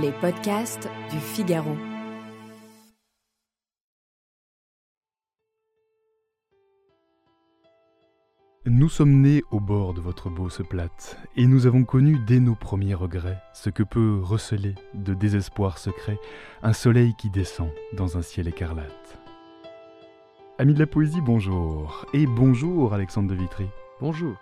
Les podcasts du Figaro. Nous sommes nés au bord de votre Beauce plate, et nous avons connu dès nos premiers regrets ce que peut receler de désespoir secret un soleil qui descend dans un ciel écarlate. Amis de la poésie, bonjour, et bonjour Alexandre de Vitry. Bonjour.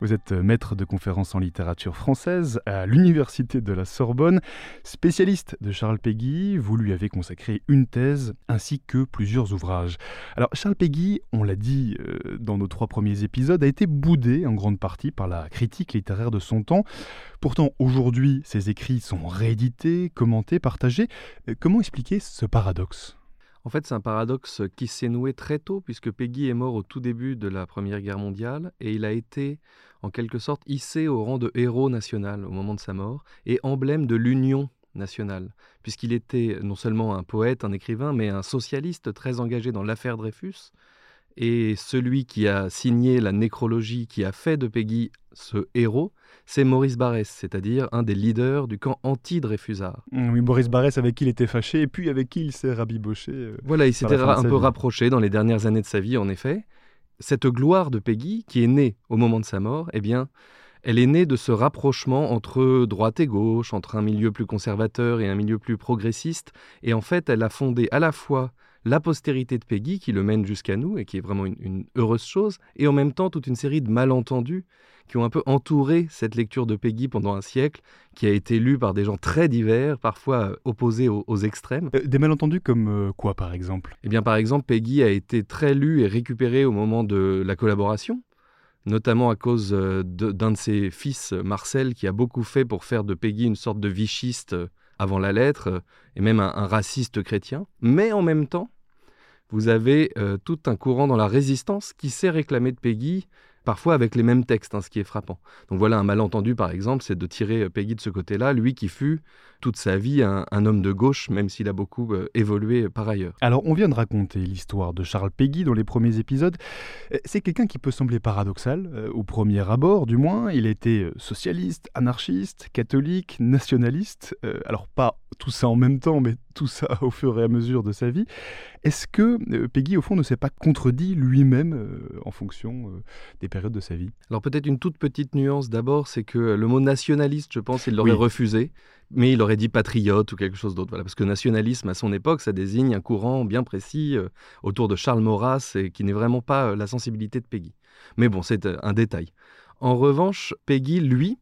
Vous êtes maître de conférences en littérature française à l'Université de la Sorbonne, spécialiste de Charles Péguy. Vous lui avez consacré une thèse ainsi que plusieurs ouvrages. Alors Charles Péguy, on l'a dit euh, dans nos trois premiers épisodes, a été boudé en grande partie par la critique littéraire de son temps. Pourtant, aujourd'hui, ses écrits sont réédités, commentés, partagés. Euh, comment expliquer ce paradoxe? En fait, c'est un paradoxe qui s'est noué très tôt, puisque Peggy est mort au tout début de la Première Guerre mondiale, et il a été, en quelque sorte, hissé au rang de héros national au moment de sa mort, et emblème de l'union nationale, puisqu'il était non seulement un poète, un écrivain, mais un socialiste très engagé dans l'affaire Dreyfus, et celui qui a signé la nécrologie, qui a fait de Peggy ce héros, c'est Maurice Barrès, c'est-à-dire un des leaders du camp anti-Dreyfusard. Mmh, oui, Maurice Barrès avec qui il était fâché et puis avec qui il s'est rabiboché. Euh, voilà, il s'était un peu rapproché dans les dernières années de sa vie, en effet. Cette gloire de Peggy, qui est née au moment de sa mort, eh bien, elle est née de ce rapprochement entre droite et gauche, entre un milieu plus conservateur et un milieu plus progressiste. Et en fait, elle a fondé à la fois la postérité de Peggy, qui le mène jusqu'à nous et qui est vraiment une, heureuse chose, et en même temps toute une série de malentendus qui ont un peu entouré cette lecture de Peggy pendant un siècle, qui a été lue par des gens très divers, parfois euh, opposés aux, extrêmes. Euh, des malentendus comme euh, quoi, par exemple? Eh bien, par exemple, Peggy a été très lue et récupérée au moment de la collaboration notamment à cause d'un de, ses fils, Marcel, qui a beaucoup fait pour faire de Peggy une sorte de vichiste avant la lettre, et même un raciste chrétien. Mais en même temps, vous avez euh, tout un courant dans la résistance qui s'est réclamé de Peggy parfois avec les mêmes textes, hein, ce qui est frappant. Donc voilà un malentendu, par exemple, c'est de tirer euh, Peggy de ce côté-là, lui qui fut toute sa vie un, homme de gauche, même s'il a beaucoup euh, évolué par ailleurs. Alors on vient de raconter l'histoire de Charles Peggy dans les premiers épisodes. C'est quelqu'un qui peut sembler paradoxal, au premier abord du moins. Il était socialiste, anarchiste, catholique, nationaliste. alors pas tout ça en même temps, mais tout ça au fur et à mesure de sa vie. Est-ce que Peggy, au fond, ne s'est pas contredit lui-même en fonction des de sa vie? Alors peut-être une toute petite nuance d'abord, c'est que le mot nationaliste, je pense, il l'aurait refusé, mais il aurait dit patriote ou quelque chose d'autre. Voilà, parce que nationalisme, à son époque, ça désigne un courant bien précis euh, autour de Charles Maurras et qui n'est vraiment pas euh, la sensibilité de Peggy. Mais bon, c'est euh, un détail. En revanche, Peggy, lui,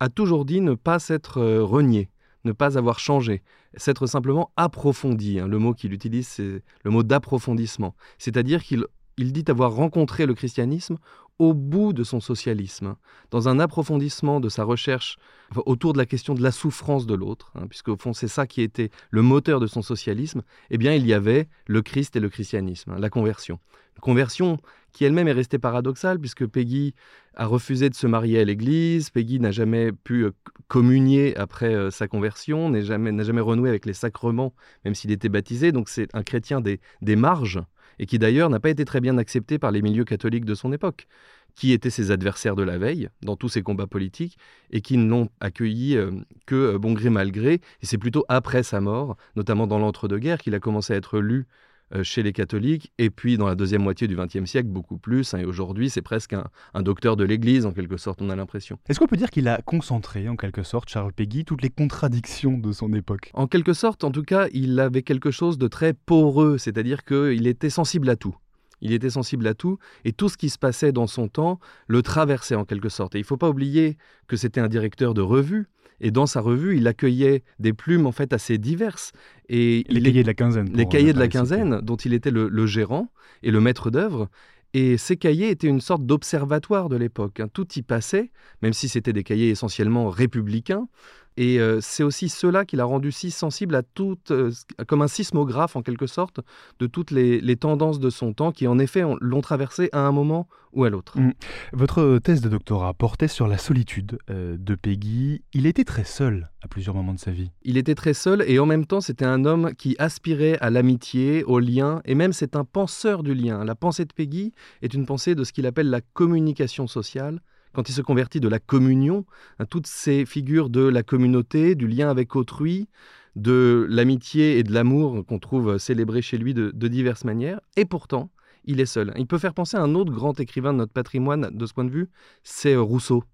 a toujours dit ne pas s'être renié, ne pas avoir changé, s'être simplement approfondi. Hein. Le mot qu'il utilise, c'est le mot d'approfondissement. C'est-à-dire qu'il il dit avoir rencontré le christianisme au bout de son socialisme, dans un approfondissement de sa recherche autour de la question de la souffrance de l'autre, hein, puisque au fond c'est ça qui était le moteur de son socialisme, eh bien il y avait le Christ et le christianisme, hein, la conversion. Conversion qui elle-même est restée paradoxale, puisque Peggy a refusé de se marier à l'Église, Peggy n'a jamais pu euh, communier après euh, sa conversion, n'a jamais, renoué avec les sacrements, même s'il était baptisé, donc c'est un chrétien des, des marges, et qui d'ailleurs n'a pas été très bien accepté par les milieux catholiques de son époque, qui étaient ses adversaires de la veille dans tous ses combats politiques, et qui ne l'ont accueilli euh, que bon gré mal gré, et c'est plutôt après sa mort, notamment dans l'entre-deux-guerres, qu'il a commencé à être lu chez les catholiques, et puis dans la deuxième moitié du XXe siècle, beaucoup plus. Hein, et aujourd'hui, c'est presque un, docteur de l'Église, en quelque sorte, on a l'impression. Est-ce qu'on peut dire qu'il a concentré, en quelque sorte, Charles Peggy, toutes les contradictions de son époque? En quelque sorte, en tout cas, il avait quelque chose de très poreux, c'est-à-dire qu'il était sensible à tout. Il était sensible à tout, et tout ce qui se passait dans son temps le traversait en quelque sorte. Et il ne faut pas oublier que c'était un directeur de revue, et dans sa revue, il accueillait des plumes en fait assez diverses. Et les cahiers de la quinzaine. Les cahiers de la quinzaine, dont il était le, gérant et le maître d'œuvre. Et ces cahiers étaient une sorte d'observatoire de l'époque. Hein. Tout y passait, même si c'était des cahiers essentiellement républicains. Et euh, c'est aussi cela qui l'a rendu si sensible à tout, euh, comme un sismographe en quelque sorte, de toutes les, tendances de son temps qui en effet l'ont traversé à un moment ou à l'autre. Mmh. Votre thèse de doctorat portait sur la solitude euh, de Peggy. Il était très seul à plusieurs moments de sa vie. Il était très seul et en même temps c'était un homme qui aspirait à l'amitié, au lien, et même c'est un penseur du lien. La pensée de Peggy est une pensée de ce qu'il appelle la communication sociale quand il se convertit, de la communion, hein, toutes ces figures de la communauté, du lien avec autrui, de l'amitié et de l'amour qu'on trouve célébrés chez lui de, diverses manières. Et pourtant, il est seul. Il peut faire penser à un autre grand écrivain de notre patrimoine de ce point de vue, c'est Rousseau.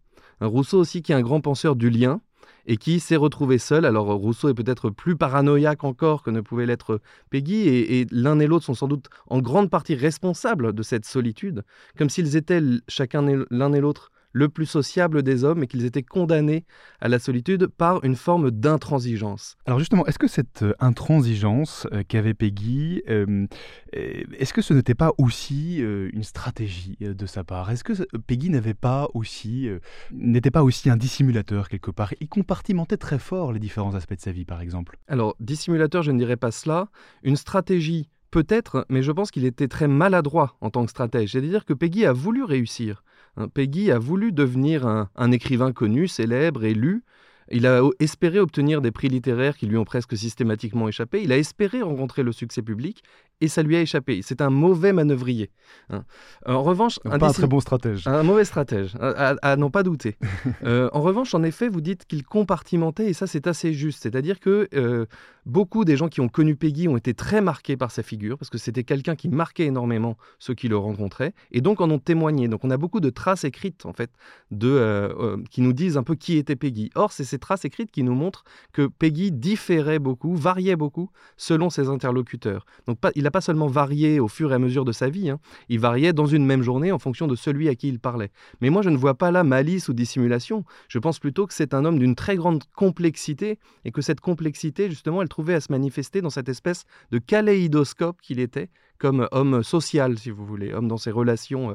Rousseau aussi qui est un grand penseur du lien, et qui s'est retrouvé seul. Alors Rousseau est peut-être plus paranoïaque encore que ne pouvait l'être Peggy, et, l'un et l'autre sont sans doute en grande partie responsables de cette solitude, comme s'ils étaient chacun l'un et l'autre le plus sociable des hommes et qu'ils étaient condamnés à la solitude par une forme d'intransigeance. Alors justement, est-ce que cette euh, intransigeance euh, qu'avait Peggy, euh, est-ce que ce n'était pas aussi une stratégie de sa part? Est-ce que Peggy n'avait pas aussi, n'était pas aussi un dissimulateur quelque part? Il compartimentait très fort les différents aspects de sa vie, par exemple? Alors, dissimulateur, je ne dirais pas cela. Une stratégie Peut-être, mais je pense qu'il était très maladroit en tant que stratège. C'est-à-dire que Peggy a voulu réussir. Hein, Peggy a voulu devenir un, écrivain connu, célèbre, élu. Il a espéré obtenir des prix littéraires qui lui ont presque systématiquement échappé. Il a espéré rencontrer le succès public et ça lui a échappé. C'est un mauvais manœuvrier. Hein. En revanche, un pas un très bon stratège. Un mauvais stratège, à, n'en pas douter. Euh, en revanche, en effet, vous dites qu'il compartimentait et ça, c'est assez juste. C'est-à-dire que euh, beaucoup des gens qui ont connu Peggy ont été très marqués par sa figure parce que c'était quelqu'un qui marquait énormément ceux qui le rencontraient et donc en ont témoigné. Donc on a beaucoup de traces écrites en fait de euh, qui nous disent un peu qui était Peggy. Or, c'est ces traces écrites qui nous montrent que Peggy différait beaucoup, variait beaucoup selon ses interlocuteurs. Donc pas, il a pas seulement varié au fur et à mesure de sa vie, hein. il variait dans une même journée en fonction de celui à qui il parlait. Mais moi, je ne vois pas là malice ou dissimulation. Je pense plutôt que c'est un homme d'une très grande complexité et que cette complexité, justement, elle trouvait à se manifester dans cette espèce de kaléidoscope qu'il était comme homme social, si vous voulez, homme dans ses relations euh,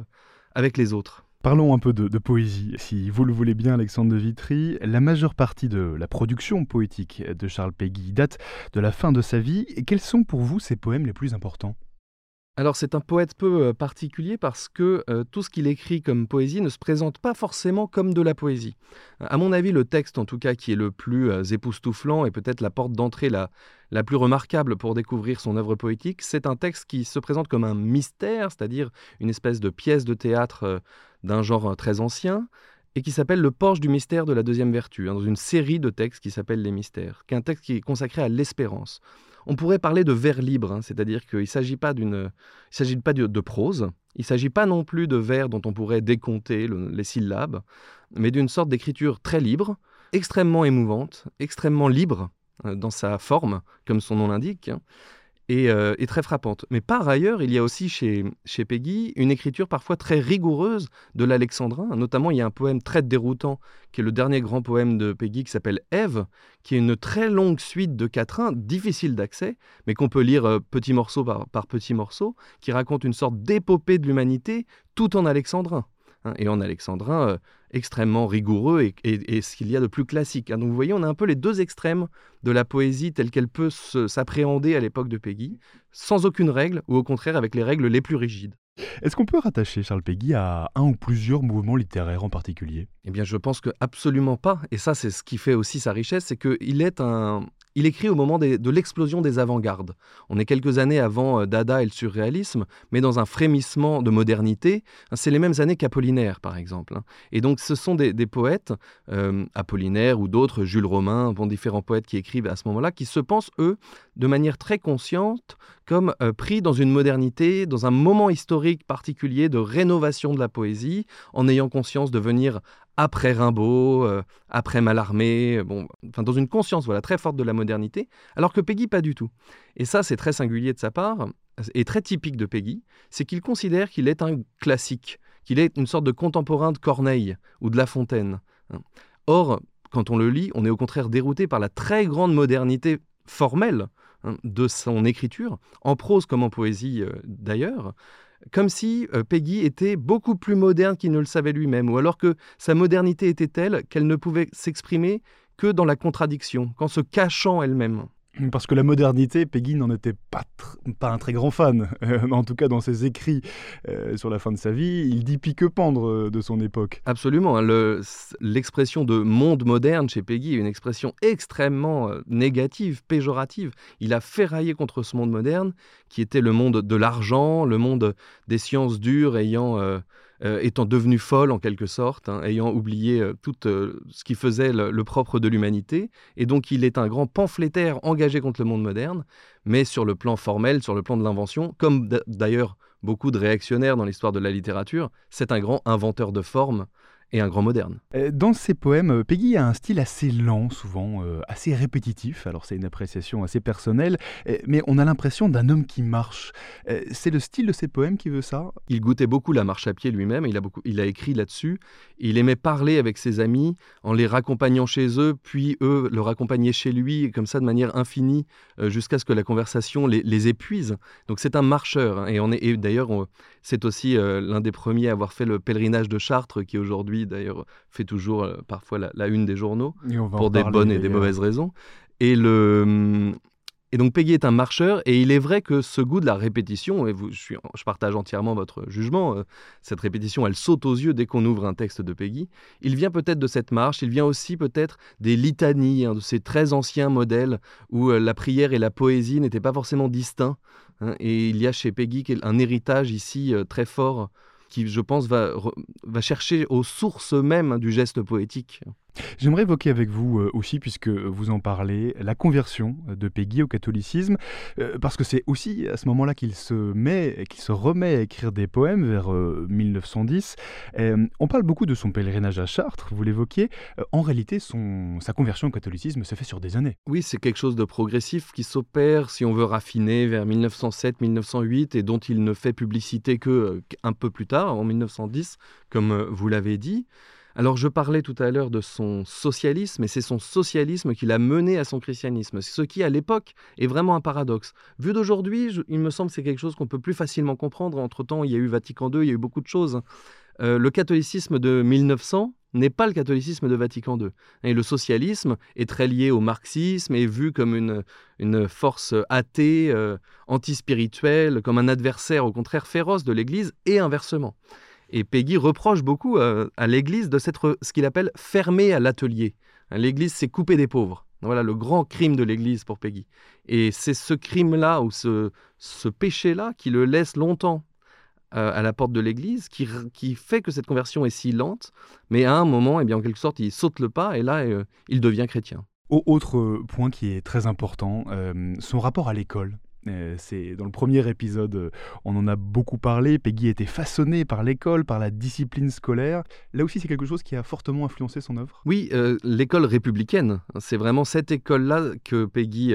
avec les autres. Parlons un peu de, poésie, si vous le voulez bien, Alexandre de Vitry. La majeure partie de la production poétique de Charles Péguy date de la fin de sa vie. Quels sont pour vous ses poèmes les plus importants? Alors c'est un poète peu euh, particulier parce que euh, tout ce qu'il écrit comme poésie ne se présente pas forcément comme de la poésie. À mon avis, le texte en tout cas qui est le plus euh, époustouflant et peut-être la porte d'entrée la, la plus remarquable pour découvrir son œuvre poétique, c'est un texte qui se présente comme un mystère, c'est-à-dire une espèce de pièce de théâtre d'un genre très ancien, et qui s'appelle Le Porche du mystère de la deuxième vertu, hein, dans une série de textes qui s'appelle Les mystères, qui est un texte qui est consacré à l'espérance. On pourrait parler de vers libre, hein, c'est-à-dire qu'il ne s'agit pas, il s'agit pas de, prose, il ne s'agit pas non plus de vers dont on pourrait décompter les syllabes, mais d'une sorte d'écriture très libre, extrêmement émouvante, extrêmement libre euh, dans sa forme, comme son nom l'indique, euh, et, très frappante. Mais par ailleurs, il y a aussi chez, chez Peggy une écriture parfois très rigoureuse de l'alexandrin. Notamment, il y a un poème très déroutant, qui est le dernier grand poème de Peggy, qui s'appelle Ève, qui est une très longue suite de quatrains, difficile d'accès, mais qu'on peut lire euh, petit morceau par, par petit morceau, qui raconte une sorte d'épopée de l'humanité, tout en alexandrin. Hein, et en alexandrin euh, extrêmement rigoureux et, ce qu'il y a de plus classique. Hein. Donc vous voyez, on a un peu les deux extrêmes de la poésie telle qu'elle peut s'appréhender à l'époque de Peggy, sans aucune règle, ou au contraire avec les règles les plus rigides. Est-ce qu'on peut rattacher Charles Peggy à un ou plusieurs mouvements littéraires en particulier? Eh bien, je pense que absolument pas. Et ça, c'est ce qui fait aussi sa richesse, c'est qu'il est un, il écrit au moment de l'explosion des avant-gardes. On est quelques années avant euh, Dada et le surréalisme, mais dans un frémissement de modernité. C'est les mêmes années qu'Apollinaire, par exemple. Hein. Et donc, ce sont des, poètes, euh, Apollinaire ou d'autres, Jules Romain, bon, différents poètes qui écrivent à ce moment-là, qui se pensent, eux, de manière très consciente, comme euh, pris dans une modernité, dans un moment historique particulier de rénovation de la poésie, en ayant conscience de venir après Rimbaud, euh, après Mallarmé, bon, enfin dans une conscience voilà très forte de la modernité, alors que Peggy pas du tout. Et ça c'est très singulier de sa part et très typique de Peggy, c'est qu'il considère qu'il est un classique, qu'il est une sorte de contemporain de Corneille ou de La Fontaine. Hein. Or, quand on le lit, on est au contraire dérouté par la très grande modernité formelle hein, de son écriture, en prose comme en poésie euh, d'ailleurs, comme si euh, Peggy était beaucoup plus moderne qu'il ne le savait lui-même, ou alors que sa modernité était telle qu'elle ne pouvait s'exprimer que dans la contradiction, qu'en se cachant elle-même. Parce que la modernité, Peggy n'en était pas, un très grand fan. Euh, en tout cas, dans ses écrits euh, sur la fin de sa vie, il dit pique-pendre euh, de son époque. Absolument. Hein. L'expression de monde moderne chez Peggy est une expression extrêmement négative, péjorative. Il a ferraillé contre ce monde moderne qui était le monde de l'argent, le monde des sciences dures ayant euh, étant devenue folle en quelque sorte, hein, ayant oublié euh, tout euh, ce qui faisait le, propre de l'humanité. Et donc il est un grand pamphlétaire engagé contre le monde moderne, mais sur le plan formel, sur le plan de l'invention, comme d'ailleurs beaucoup de réactionnaires dans l'histoire de la littérature, c'est un grand inventeur de formes et un grand moderne. Euh, dans ses poèmes, euh, Peggy a un style assez lent, souvent euh, assez répétitif. Alors c'est une appréciation assez personnelle, mais on a l'impression d'un homme qui marche. C'est le style de ses poèmes qui veut ça? Il goûtait beaucoup la marche à pied lui-même, il a, beaucoup, il a écrit là-dessus. Il aimait parler avec ses amis en les raccompagnant chez eux, puis eux le raccompagner chez lui, comme ça de manière infinie, jusqu'à ce que la conversation les, épuise. Donc c'est un marcheur, hein, et, on est, et d'ailleurs c'est aussi l'un des premiers à avoir fait le pèlerinage de Chartres, qui aujourd'hui d'ailleurs, fait toujours euh, parfois la, une des journaux, pour des bonnes et des mauvaises raisons. Et, le, hum, et donc Peggy est un marcheur, et il est vrai que ce goût de la répétition, et vous, je, suis, je partage entièrement votre jugement, euh, cette répétition, elle saute aux yeux dès qu'on ouvre un texte de Peggy, il vient peut-être de cette marche, il vient aussi peut-être des litanies, hein, de ces très anciens modèles où euh, la prière et la poésie n'étaient pas forcément distincts. Hein, et il y a chez Peggy un héritage ici très fort qui, je pense, va, va chercher aux sources mêmes du geste poétique. J'aimerais évoquer avec vous euh, aussi, puisque vous en parlez, la conversion de Peggy au catholicisme, euh, parce que c'est aussi à ce moment-là qu'il se met, qu'il se remet à écrire des poèmes vers 1910. Euh, on parle beaucoup de son pèlerinage à Chartres, vous l'évoquiez. en réalité, sa conversion au catholicisme se fait sur des années. Oui, c'est quelque chose de progressif qui s'opère, si on veut raffiner, vers 1907-1908 et dont il ne fait publicité que un peu plus tard, en 1910, comme vous l'avez dit. Alors je parlais tout à l'heure de son socialisme, et c'est son socialisme qui l'a mené à son christianisme, ce qui à l'époque est vraiment un paradoxe. Vu d'aujourd'hui, il me semble que c'est quelque chose qu'on peut plus facilement comprendre. Entre-temps, il y a eu Vatican II, il y a eu beaucoup de choses. Euh, le catholicisme de 1900 n'est pas le catholicisme de Vatican II. Et le socialisme est très lié au marxisme et vu comme une, force athée, euh, antispirituelle, comme un adversaire au contraire féroce de l'Église, et inversement. Et Peggy reproche beaucoup euh, à l'Église de s'être ce qu'il appelle fermé à l'atelier. L'Église s'est coupée des pauvres. Voilà le grand crime de l'Église pour Peggy. Et c'est ce crime-là ou ce, péché-là qui le laisse longtemps euh, à la porte de l'Église, qui, qui, fait que cette conversion est si lente. Mais à un moment, eh bien, en quelque sorte, il saute le pas et là, euh, il devient chrétien. Autre point qui est très important, son rapport à l'école. Euh, c'est dans le premier épisode, euh, on en a beaucoup parlé. Peggy était façonnée par l'école, par la discipline scolaire. Là aussi, c'est quelque chose qui a fortement influencé son œuvre. Oui, euh, l'école républicaine. C'est vraiment cette école-là que Peggy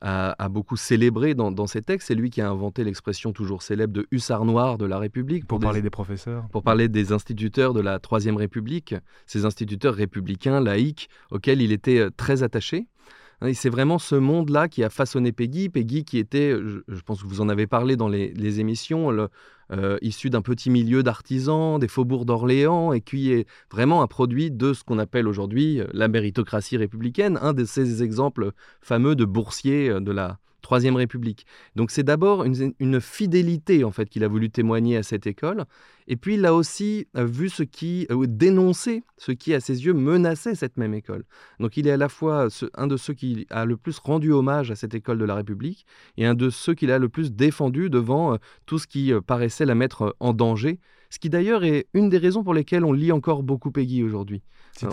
a, beaucoup célébré dans, ses textes. C'est lui qui a inventé l'expression toujours célèbre de hussard noir de la République. Pour, parler des professeurs. Pour parler des instituteurs de la Troisième République, ces instituteurs républicains, laïcs, auxquels il était très attaché. Hein, c'est vraiment ce monde-là qui a façonné Peggy. Peggy qui était, je, pense que vous en avez parlé dans les, émissions, euh, issu d'un petit milieu d'artisans, des faubourgs d'Orléans, et qui est vraiment un produit de ce qu'on appelle aujourd'hui euh, la méritocratie républicaine, un de ces exemples fameux de boursiers euh, de la, Troisième République. Donc c'est d'abord une, fidélité en fait qu'il a voulu témoigner à cette école, et puis il a aussi vu ce qui euh, dénoncé ce qui à ses yeux menaçait cette même école. Donc il est à la fois un de ceux qui a le plus rendu hommage à cette école de la République et un de ceux qu'il a le plus défendu devant tout ce qui paraissait la mettre en danger ce qui d'ailleurs est une des raisons pour lesquelles on lit encore beaucoup Peggy aujourd'hui.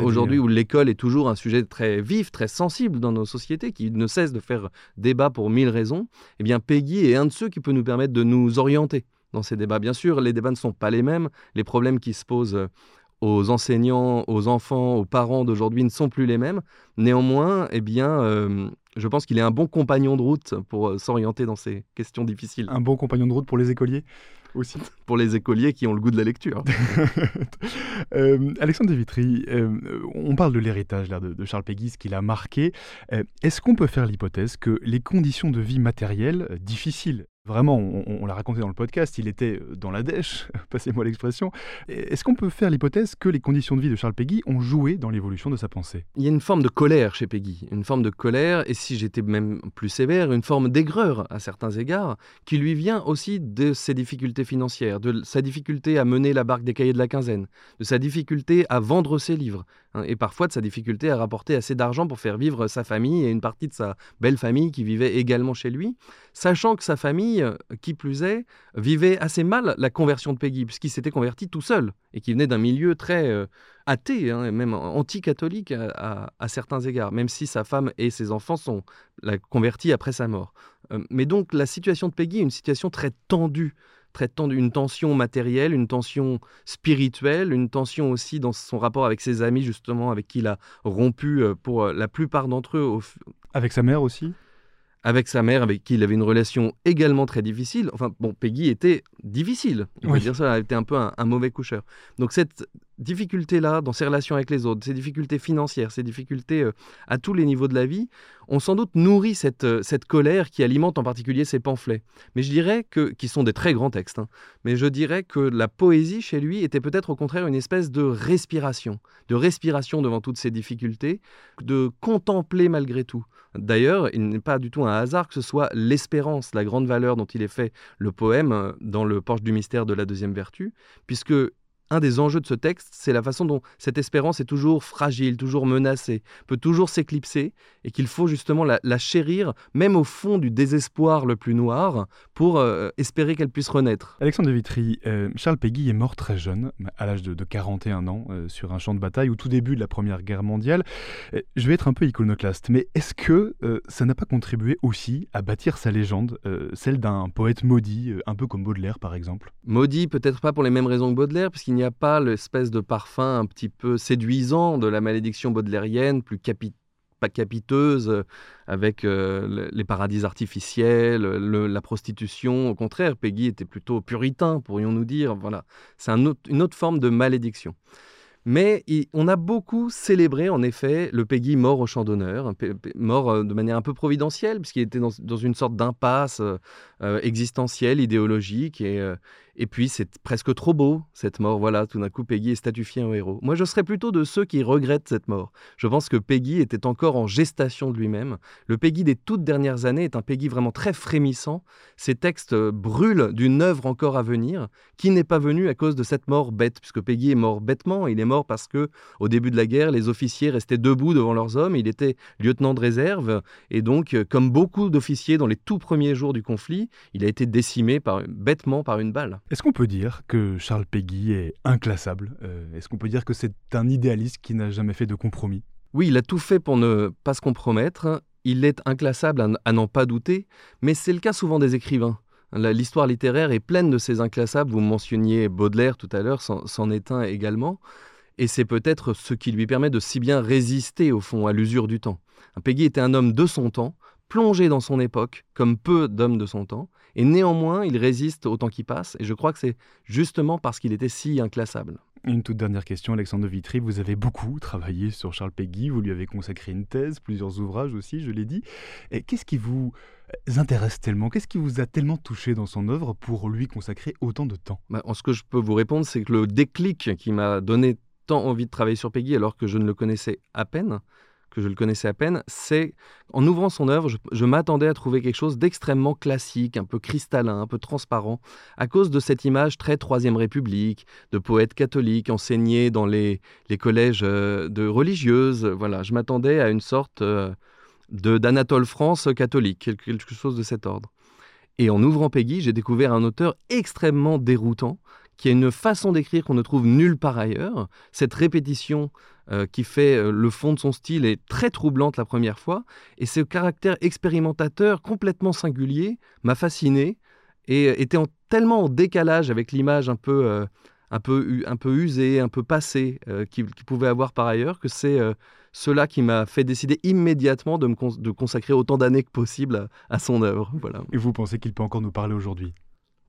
Aujourd'hui où l'école est toujours un sujet très vif, très sensible dans nos sociétés, qui ne cesse de faire débat pour mille raisons, eh bien Peggy est un de ceux qui peut nous permettre de nous orienter dans ces débats. Bien sûr, les débats ne sont pas les mêmes, les problèmes qui se posent euh, aux enseignants, aux enfants, aux parents d'aujourd'hui ne sont plus les mêmes. Néanmoins, eh bien, euh, je pense qu'il est un bon compagnon de route pour euh, s'orienter dans ces questions difficiles. Un bon compagnon de route pour les écoliers? Aussi. Pour les écoliers qui ont le goût de la lecture. Euh, Alexandre de Vitry, euh, on parle de l'héritage de, de, Charles Péguy, ce qu'il a marqué. Euh, est-ce qu'on peut faire l'hypothèse que les conditions de vie matérielles difficiles Vraiment, on, l'a raconté dans le podcast, il était euh, dans la dèche, passez-moi l'expression. Est-ce qu'on peut faire l'hypothèse que les conditions de vie de Charles Péguy ont joué dans l'évolution de sa pensée? Il y a une forme de colère chez Péguy, une forme de colère, et si j'étais même plus sévère, une forme d'aigreur à certains égards, qui lui vient aussi de ses difficultés financières, de sa difficulté à mener la barque des cahiers de la quinzaine, de sa difficulté à vendre ses livres, hein, et parfois de sa difficulté à rapporter assez d'argent pour faire vivre sa famille et une partie de sa belle famille qui vivait également chez lui, sachant que sa famille famille, qui plus est, vivait assez mal la conversion de Peggy, puisqu'il s'était converti tout seul, et qui venait d'un milieu très euh, athée, hein, même anti-catholique à, certains égards, même si sa femme et ses enfants sont la convertis après sa mort. Euh, mais donc la situation de Peggy est une situation très tendue très tendue, une tension matérielle, une tension spirituelle, une tension aussi dans son rapport avec ses amis, justement, avec qui il a rompu euh, pour la plupart d'entre eux. Avec sa mère aussi? avec sa mère, avec qui il avait une relation également très difficile. Enfin, bon, Peggy était difficile, on va dire ça, elle était un peu un, mauvais coucheur. Donc cette difficulté-là dans ses relations avec les autres, ces difficultés financières, ces difficultés euh, à tous les niveaux de la vie, ont sans doute nourri cette, euh, cette colère qui alimente en particulier ses pamphlets. Mais je dirais que, qui sont des très grands textes, hein. mais je dirais que la poésie chez lui était peut-être au contraire une espèce de respiration, de respiration devant toutes ces difficultés, de contempler malgré tout. D'ailleurs, il n'est pas du tout un hasard que ce soit l'espérance, la grande valeur dont il est fait le poème euh, dans le Porche du mystère de la deuxième vertu, puisque un des enjeux de ce texte, c'est la façon dont cette espérance est toujours fragile, toujours menacée, peut toujours s'éclipser, et qu'il faut justement la, chérir, même au fond du désespoir le plus noir, pour euh, espérer qu'elle puisse renaître. Alexandre de Vitry, euh, Charles Péguy est mort très jeune, à l'âge de, 41 ans, euh, sur un champ de bataille au tout début de la Première Guerre mondiale. je vais être un peu iconoclaste, mais est-ce que ça n'a pas contribué aussi à bâtir sa légende, celle d'un poète maudit, un peu comme Baudelaire par exemple? Maudit, peut-être pas pour les mêmes raisons que Baudelaire, puisqu'il n'y a pas l'espèce de parfum un petit peu séduisant de la malédiction baudelairienne, plus pas capiteuse, euh, avec euh, les paradis artificiels, la prostitution. Au contraire, Peggy était plutôt puritain, pourrions-nous dire. Voilà, c'est une autre forme de malédiction. Mais on a beaucoup célébré, en effet, le Peggy mort au champ d'honneur, mort euh, de manière un peu providentielle, puisqu'il était dans, une sorte d'impasse existentielle, idéologique, et, et puis, c'est presque trop beau, cette mort. Voilà, tout d'un coup, Peggy est statufié en héros. Moi, je serais plutôt de ceux qui regrettent cette mort. Je pense que Peggy était encore en gestation de lui-même. Le Peggy des toutes dernières années est un Peggy vraiment très frémissant. Ses textes euh, brûlent d'une œuvre encore à venir, qui n'est pas venue à cause de cette mort bête, puisque Peggy est mort bêtement. Il est mort parce que, au début de la guerre, les officiers restaient debout devant leurs hommes. Il était lieutenant de réserve. Et donc, euh, comme beaucoup d'officiers dans les tout premiers jours du conflit, il a été décimé bêtement par une balle. Est-ce qu'on peut dire que Charles Péguy est inclassable euh, Est-ce qu'on peut dire que c'est un idéaliste qui n'a jamais fait de compromis? Oui, il a tout fait pour ne pas se compromettre. Il est inclassable à n'en pas douter, mais c'est le cas souvent des écrivains. L'histoire littéraire est pleine de ces inclassables. Vous mentionniez Baudelaire tout à l'heure, c'en est un également. Et c'est peut-être ce qui lui permet de si bien résister, au fond, à l'usure du temps. Peggy était un homme de son temps, plongé dans son époque, comme peu d'hommes de son temps, et néanmoins, il résiste au temps qui passe, et je crois que c'est justement parce qu'il était si inclassable. Une toute dernière question, Alexandre de Vitry. Vous avez beaucoup travaillé sur Charles Péguy, vous lui avez consacré une thèse, plusieurs ouvrages aussi, je l'ai dit. Et qu'est-ce qui vous intéresse tellement Qu'est-ce qui vous a tellement touché dans son œuvre pour lui consacrer autant de temps? Bah, Ce que je peux vous répondre, c'est que le déclic qui m'a donné tant envie de travailler sur Peggy alors que je ne le connaissais à peine, que je le connaissais à peine, c'est en ouvrant son œuvre, je, m'attendais à trouver quelque chose d'extrêmement classique, un peu cristallin, un peu transparent, à cause de cette image très Troisième République, de poètes catholiques enseignés dans les, les collèges euh, de religieuses. Voilà, je m'attendais à une sorte euh, de d'Anatole France catholique, quelque chose de cet ordre. Et en ouvrant Peggy, j'ai découvert un auteur extrêmement déroutant, qui a une façon d'écrire qu'on ne trouve nulle part ailleurs. Cette répétition euh, qui fait euh, le fond de son style est très troublante la première fois, et ce caractère expérimentateur complètement singulier m'a fasciné et euh, était tellement en décalage avec l'image un peu, un, peu, usée, un peu passée qu'il pouvait avoir par ailleurs, que c'est cela qui m'a fait décider immédiatement de consacrer autant d'années que possible à, à son œuvre. Voilà. Et vous pensez qu'il peut encore nous parler aujourd'hui?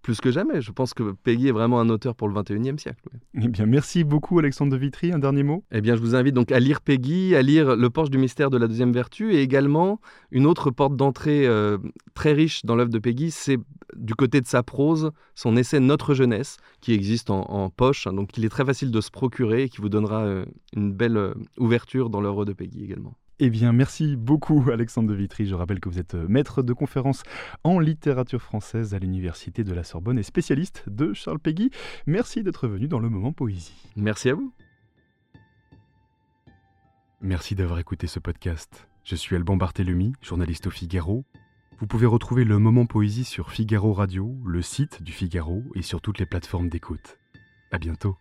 Plus que jamais. Je pense que Peggy est vraiment un auteur pour le 21e siècle. Eh bien, merci beaucoup Alexandre de Vitry. Un dernier mot? Eh bien, je vous invite donc à lire Peggy, à lire Le Porche du mystère de la deuxième vertu et également une autre porte d'entrée euh, très riche dans l'œuvre de Peggy, c'est du côté de sa prose, son essai Notre jeunesse, qui existe en, poche, hein, donc il est très facile de se procurer et qui vous donnera euh, une belle euh, ouverture dans l'œuvre de Peggy également. Eh bien, merci beaucoup Alexandre de Vitry. Je rappelle que vous êtes euh, maître de conférence en littérature française à l'Université de la Sorbonne et spécialiste de Charles Péguy. Merci d'être venu dans le moment poésie. Merci à vous. Merci d'avoir écouté ce podcast. Je suis Alban Barthélemy, journaliste au Figaro. Vous pouvez retrouver le moment poésie sur Figaro Radio, le site du Figaro et sur toutes les plateformes d'écoute. À bientôt.